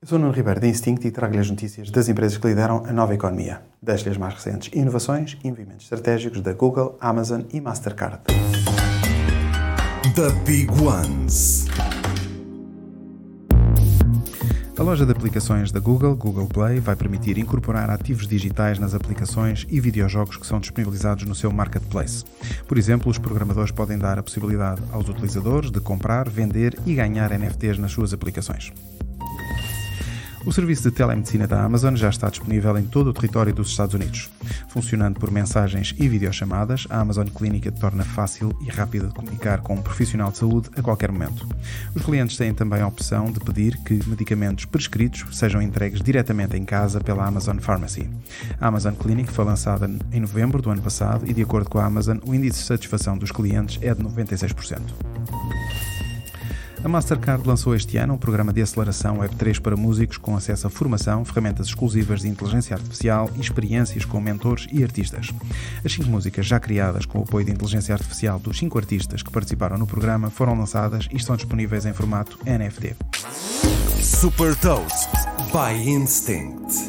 Eu sou Nuno Ribeiro da Instinct e trago-lhe as notícias das empresas que lideram a nova economia. Deixo-lhe as mais recentes inovações e movimentos estratégicos da Google, Amazon e Mastercard. The Big Ones. A loja de aplicações da Google, Google Play, vai permitir incorporar ativos digitais nas aplicações e videojogos que são disponibilizados no seu marketplace. Por exemplo, os programadores podem dar a possibilidade aos utilizadores de comprar, vender e ganhar NFTs nas suas aplicações. O serviço de telemedicina da Amazon já está disponível em todo o território dos Estados Unidos. Funcionando por mensagens e videochamadas, a Amazon Clínica torna fácil e rápido de comunicar com um profissional de saúde a qualquer momento. Os clientes têm também a opção de pedir que medicamentos prescritos sejam entregues diretamente em casa pela Amazon Pharmacy. A Amazon Clinic foi lançada em novembro do ano passado e, de acordo com a Amazon, o índice de satisfação dos clientes é de 96%. A Mastercard lançou este ano um programa de aceleração Web3 para músicos com acesso a formação, ferramentas exclusivas de inteligência artificial e experiências com mentores e artistas. As cinco músicas já criadas com o apoio de inteligência artificial dos cinco artistas que participaram no programa foram lançadas e estão disponíveis em formato NFT. Super Toast by Instinct.